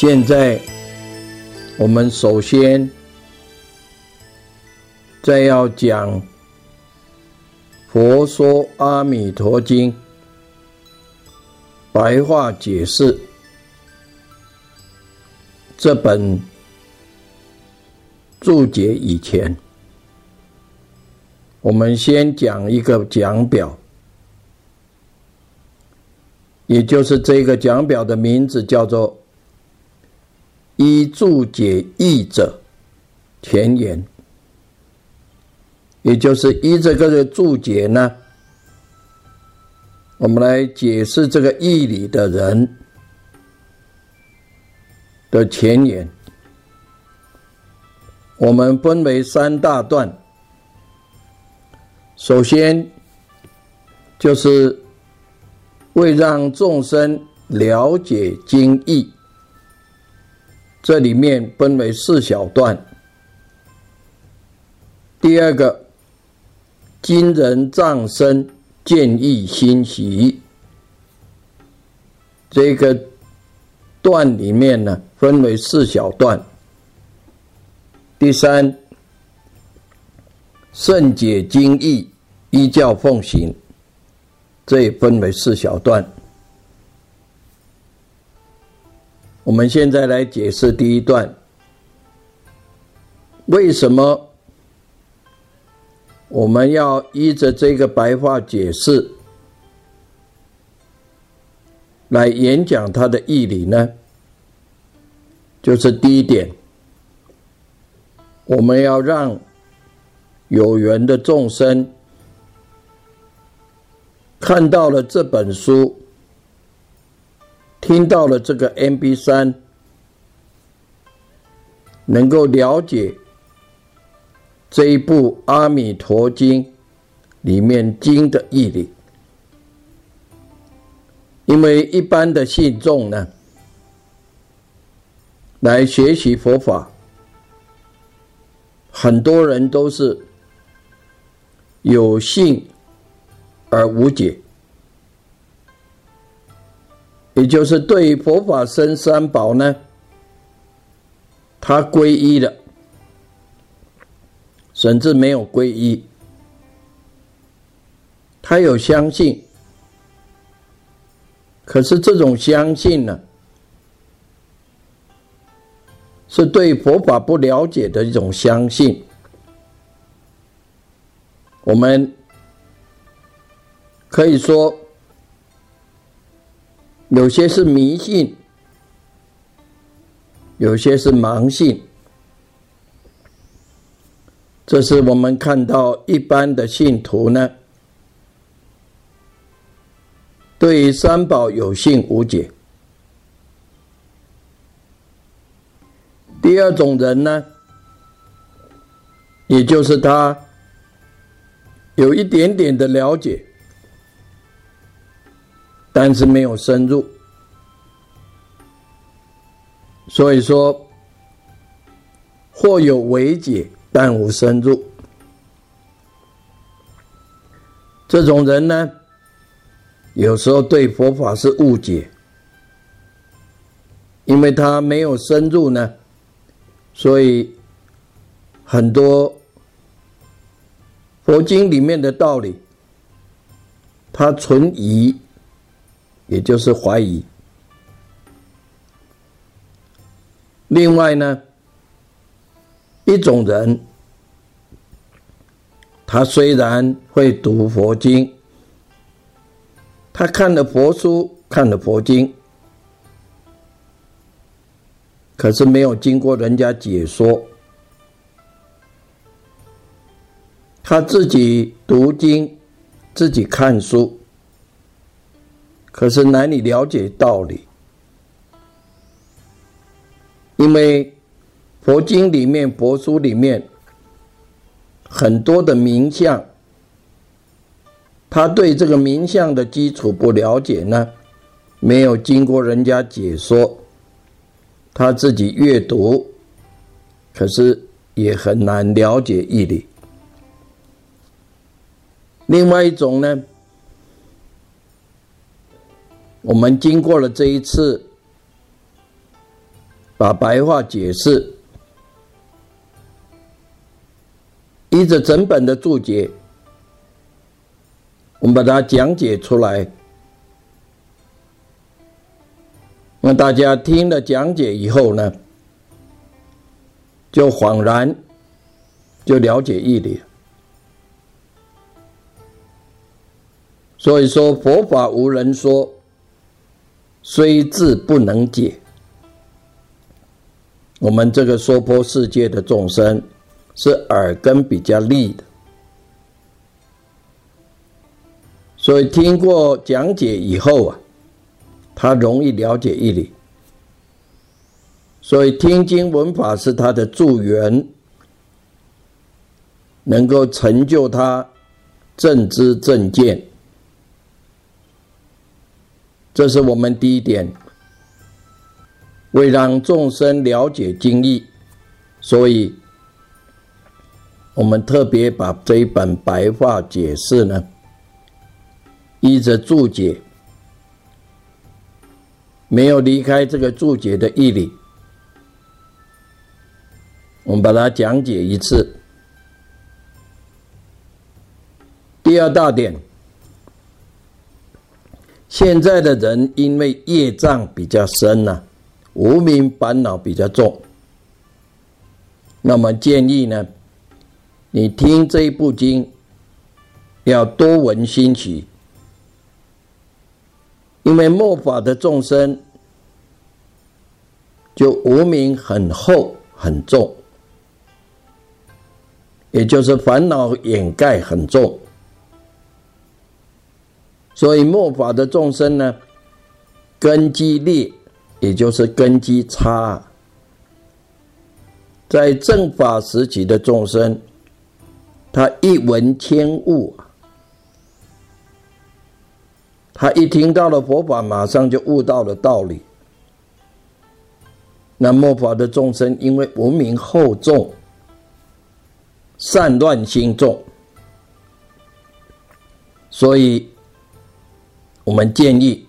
现在，我们首先再要讲《佛说阿弥陀经》白话解释这本注解以前，我们先讲一个讲表，也就是这个讲表的名字叫做。依注解译者前言，也就是依这个的注解呢，我们来解释这个义理的人的前言。我们分为三大段，首先就是为让众生了解经义。这里面分为四小段。第二个，今人葬身见异欣喜，这个段里面呢分为四小段。第三，圣解经义依教奉行，这也分为四小段。我们现在来解释第一段，为什么我们要依着这个白话解释来演讲它的义理呢？就是第一点，我们要让有缘的众生看到了这本书。听到了这个 M B 三，能够了解这一部《阿弥陀经》里面经的义理，因为一般的信众呢，来学习佛法，很多人都是有信而无解。也就是对佛法僧三宝呢，他皈依了，甚至没有皈依，他有相信，可是这种相信呢，是对佛法不了解的一种相信。我们可以说。有些是迷信，有些是盲信。这是我们看到一般的信徒呢，对三宝有信无解。第二种人呢，也就是他有一点点的了解。但是没有深入，所以说或有为解，但无深入。这种人呢，有时候对佛法是误解，因为他没有深入呢，所以很多佛经里面的道理，他存疑，也就是怀疑。另外呢，一种人，他虽然会读佛经，他看了佛书，看了佛经，可是没有经过人家解说。他自己读经，自己看书，可是难以了解道理，因为佛经里面、佛书里面很多的名相，他对这个名相的基础不了解呢，没有经过人家解说，他自己阅读，可是也很难了解义理。另外一种呢，我们经过了这一次，把白话解释，依着整本的注解，我们把它讲解出来，那大家听了讲解以后呢，就恍然就了解义理。所以说，佛法无人说，虽智不能解。我们这个娑婆世界的众生，是耳根比较利的，所以听过讲解以后啊，他容易了解义理。所以听经闻法是他的助缘，能够成就他正知正见。这是我们第一点，为让众生了解经义，所以我们特别把这一本白话解释呢，依着注解，没有离开这个注解的义理，我们把它讲解一次。第二大点。现在的人因为业障比较深呐，无名烦恼比较重，那么建议呢，你听这一部经，要多闻心起，因为末法的众生就无名很厚很重，也就是烦恼掩盖很重。所以末法的众生呢，根基劣，也就是根基差。在正法时期的众生，他一闻天悟，他一听到了佛法，马上就悟到了道理。那末法的众生，因为无名厚重，善乱心重，所以。我们建议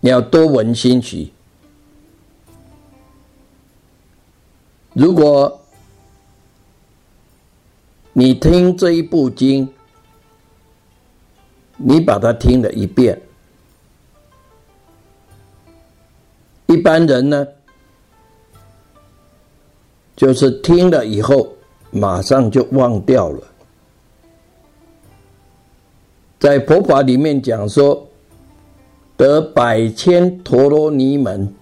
你要多闻心曲。如果你听这一部经，你把它听了一遍，一般人呢，就是听了以后马上就忘掉了。在佛法里面讲说，得百千陀罗尼门，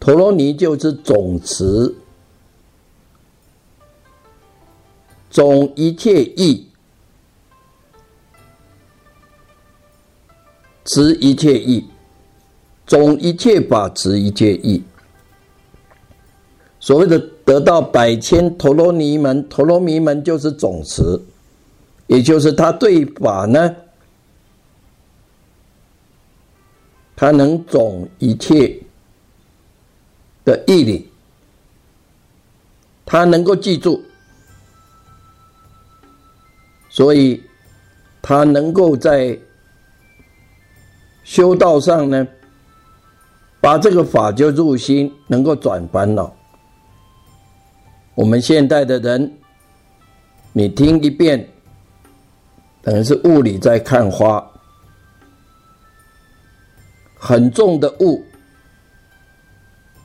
陀罗尼就是总持，总一切义，持一切义，总一切法持一切义。所谓的得到百千陀罗尼门，陀罗尼门就是总持。也就是他对法呢，他能总一切的义理，他能够记住，所以他能够在修道上呢，把这个法就入心，能够转烦恼。我们现代的人。你听一遍，等于是雾里在看花，很重的雾，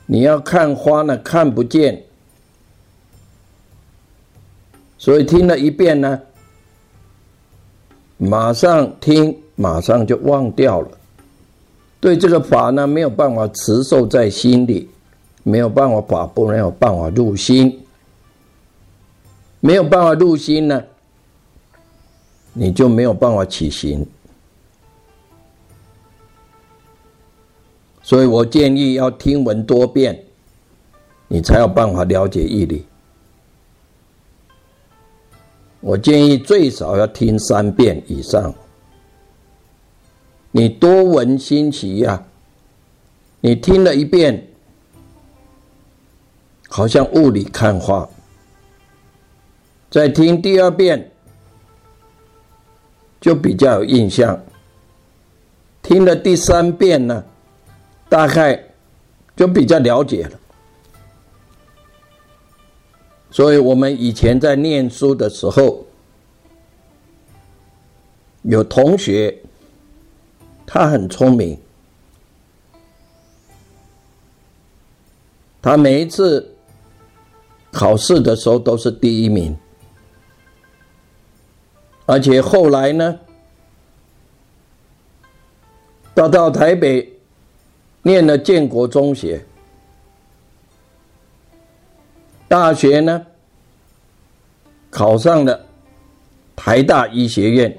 你要看花呢看不见，所以听了一遍呢，马上听，马上就忘掉了，对这个法呢没有办法持受在心里，没有办法法不没有办法入心。没有办法入心呢，你就没有办法起行。所以我建议要听闻多遍，你才有办法了解义理。我建议最少要听三遍以上。你多闻新奇呀，你听了一遍，好像雾里看花。再听第二遍，就比较有印象。听了第三遍呢，大概就比较了解了。所以我们以前在念书的时候，有同学，他很聪明，他每一次考试的时候都是第一名。而且后来呢，到到台北念了建国中学，大学呢考上了台大医学院，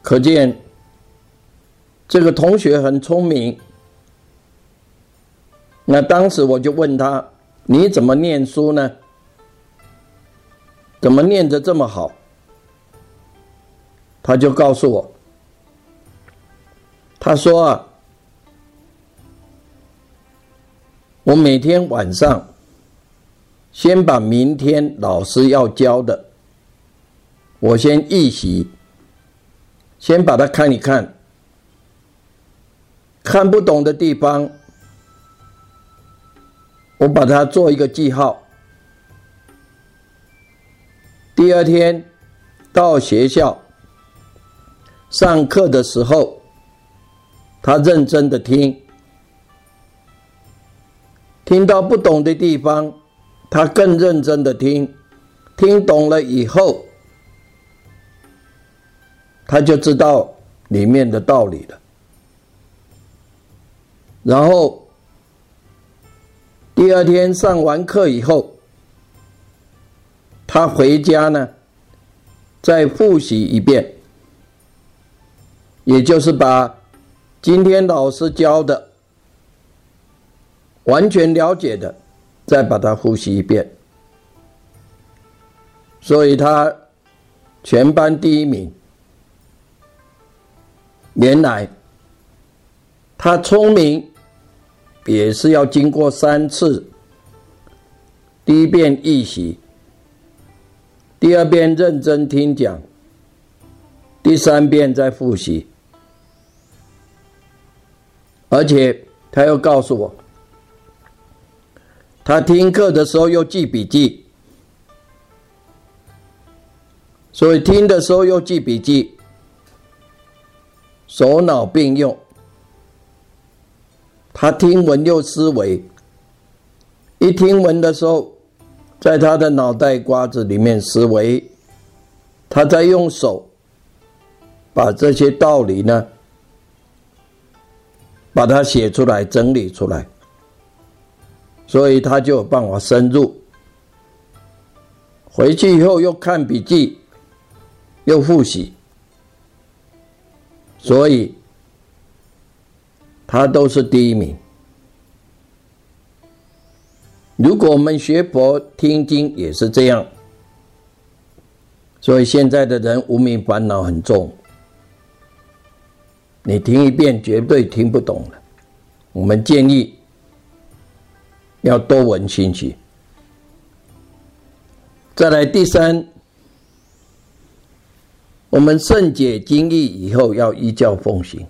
可见这个同学很聪明。那当时我就问他：“你怎么念书呢？”怎么念得这么好？他就告诉我，他说啊，我每天晚上先把明天老师要教的，我先预习，先把它看一看，看不懂的地方，我把它做一个记号。第二天到学校上课的时候，他认真的听，听到不懂的地方，他更认真的听，听懂了以后，他就知道里面的道理了。然后第二天上完课以后。他回家呢，再复习一遍，也就是把今天老师教的完全了解的，再把它复习一遍。所以他全班第一名。原来他聪明，也是要经过三次，第一遍预习。第二遍认真听讲，第三遍再复习，而且他又告诉我，他听课的时候又记笔记，所以听的时候又记笔记，手脑并用，他听闻又思维，一听闻的时候。在他的脑袋瓜子里面思维，他在用手把这些道理呢，把它写出来、整理出来，所以他就有办法深入。回去以后又看笔记，又复习，所以他都是第一名。如果我们学佛听经也是这样，所以现在的人无名烦恼很重，你听一遍绝对听不懂了。我们建议要多闻信息。再来第三，我们圣解经义以后要依教奉行。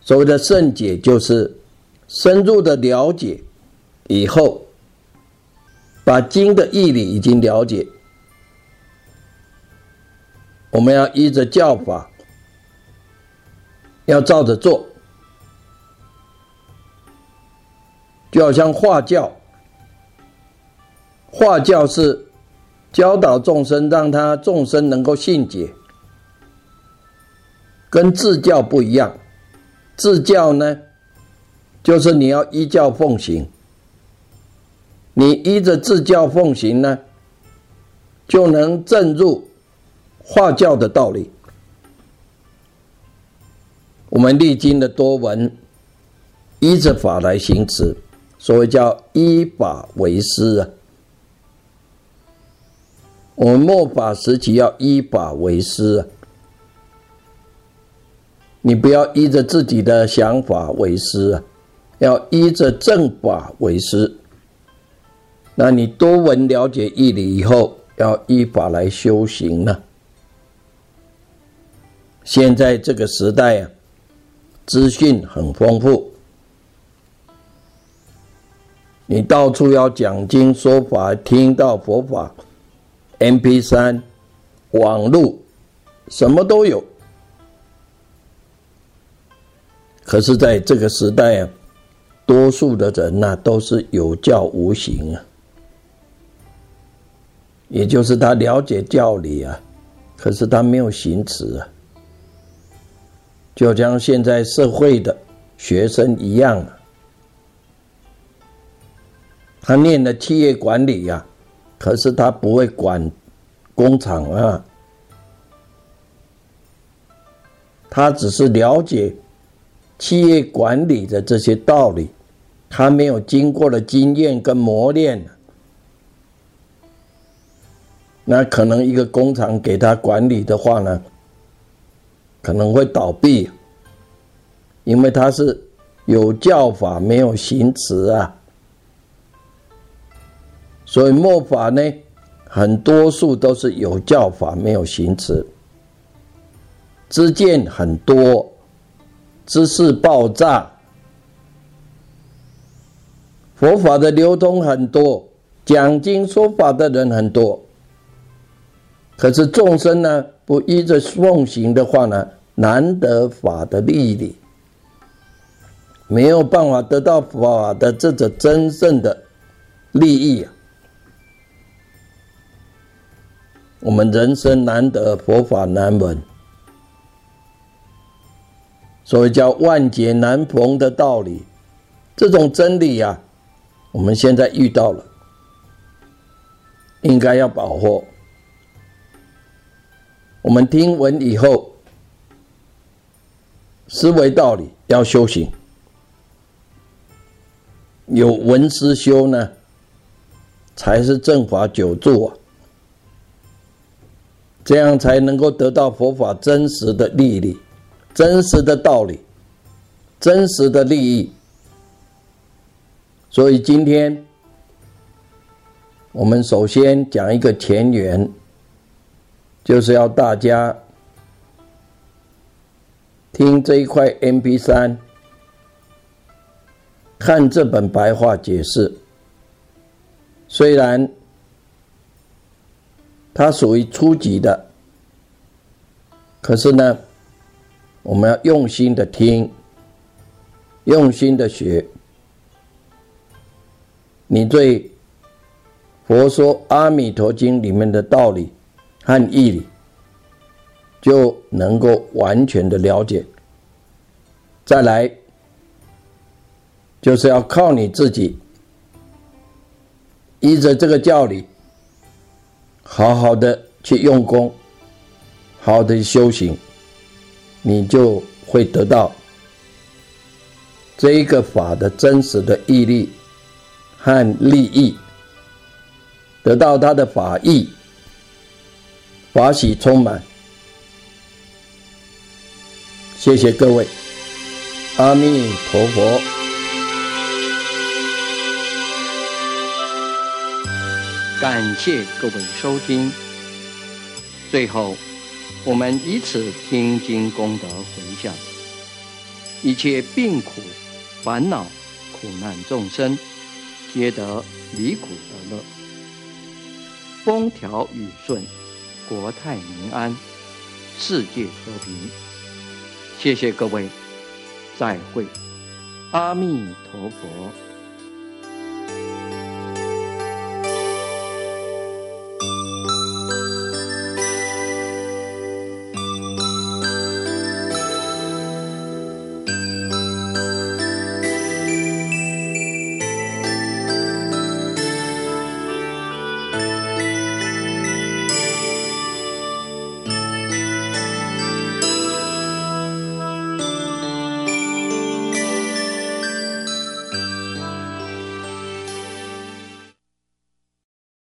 所谓的圣解，就是深入的了解。以后把经的义理已经了解，我们要依着教法，要照着做，就好像化教，化教是教导众生，让他众生能够信解，跟自教不一样。自教呢，就是你要依教奉行。你依着自教奉行呢，就能证入化教的道理。我们历经的多闻，依着法来行持，所谓叫依法为师啊。我们末法时期要依法为师啊，你不要依着自己的想法为师啊，要依着正法为师。那你多闻了解义理以后，要依法来修行呢。现在这个时代啊，资讯很丰富，你到处要讲经说法，听到佛法，M P 三、网络，什么都有。可是，在这个时代啊，多数的人呐，都是有教无行啊。也就是他了解教理啊，可是他没有行持啊，就像现在社会的学生一样啊，他念了企业管理呀，可是他不会管工厂啊，他只是了解企业管理的这些道理，他没有经过了经验跟磨练。那可能一个工厂给他管理的话呢，可能会倒闭，因为他是有教法没有行持啊。所以末法呢，很多数都是有教法没有行持，知见很多，知识爆炸，佛法的流通很多，讲经说法的人很多。可是众生呢，不依着奉行的话呢，难得法的利益，没有办法得到法的这种真正的利益啊。我们人生难得佛法难闻，所以叫万劫难逢的道理，这种真理呀，我们现在遇到了，应该要保护。我们听闻以后，思维道理要修行，有闻思修呢，才是正法久住啊，这样才能够得到佛法真实的利益、真实的道理、真实的利益。所以今天，我们首先讲一个前缘。就是要大家听这一块 M P 三，看这本白话解释。虽然它属于初级的，可是呢，我们要用心的听，用心的学。你对《佛说阿弥陀经》里面的道理。和义理，就能够完全的了解。再来，就是要靠你自己，依着这个教理，好好的去用功，好好的修行，你就会得到这一个法的真实的毅力和利益，得到它的法义。法喜充满，谢谢各位，阿弥陀佛。感谢各位收听。最后，我们以此听经功德回向，一切病苦、烦恼、苦难众生，皆得离苦得乐。风调雨顺，国泰民安，世界和平。谢谢各位，再会，阿弥陀佛。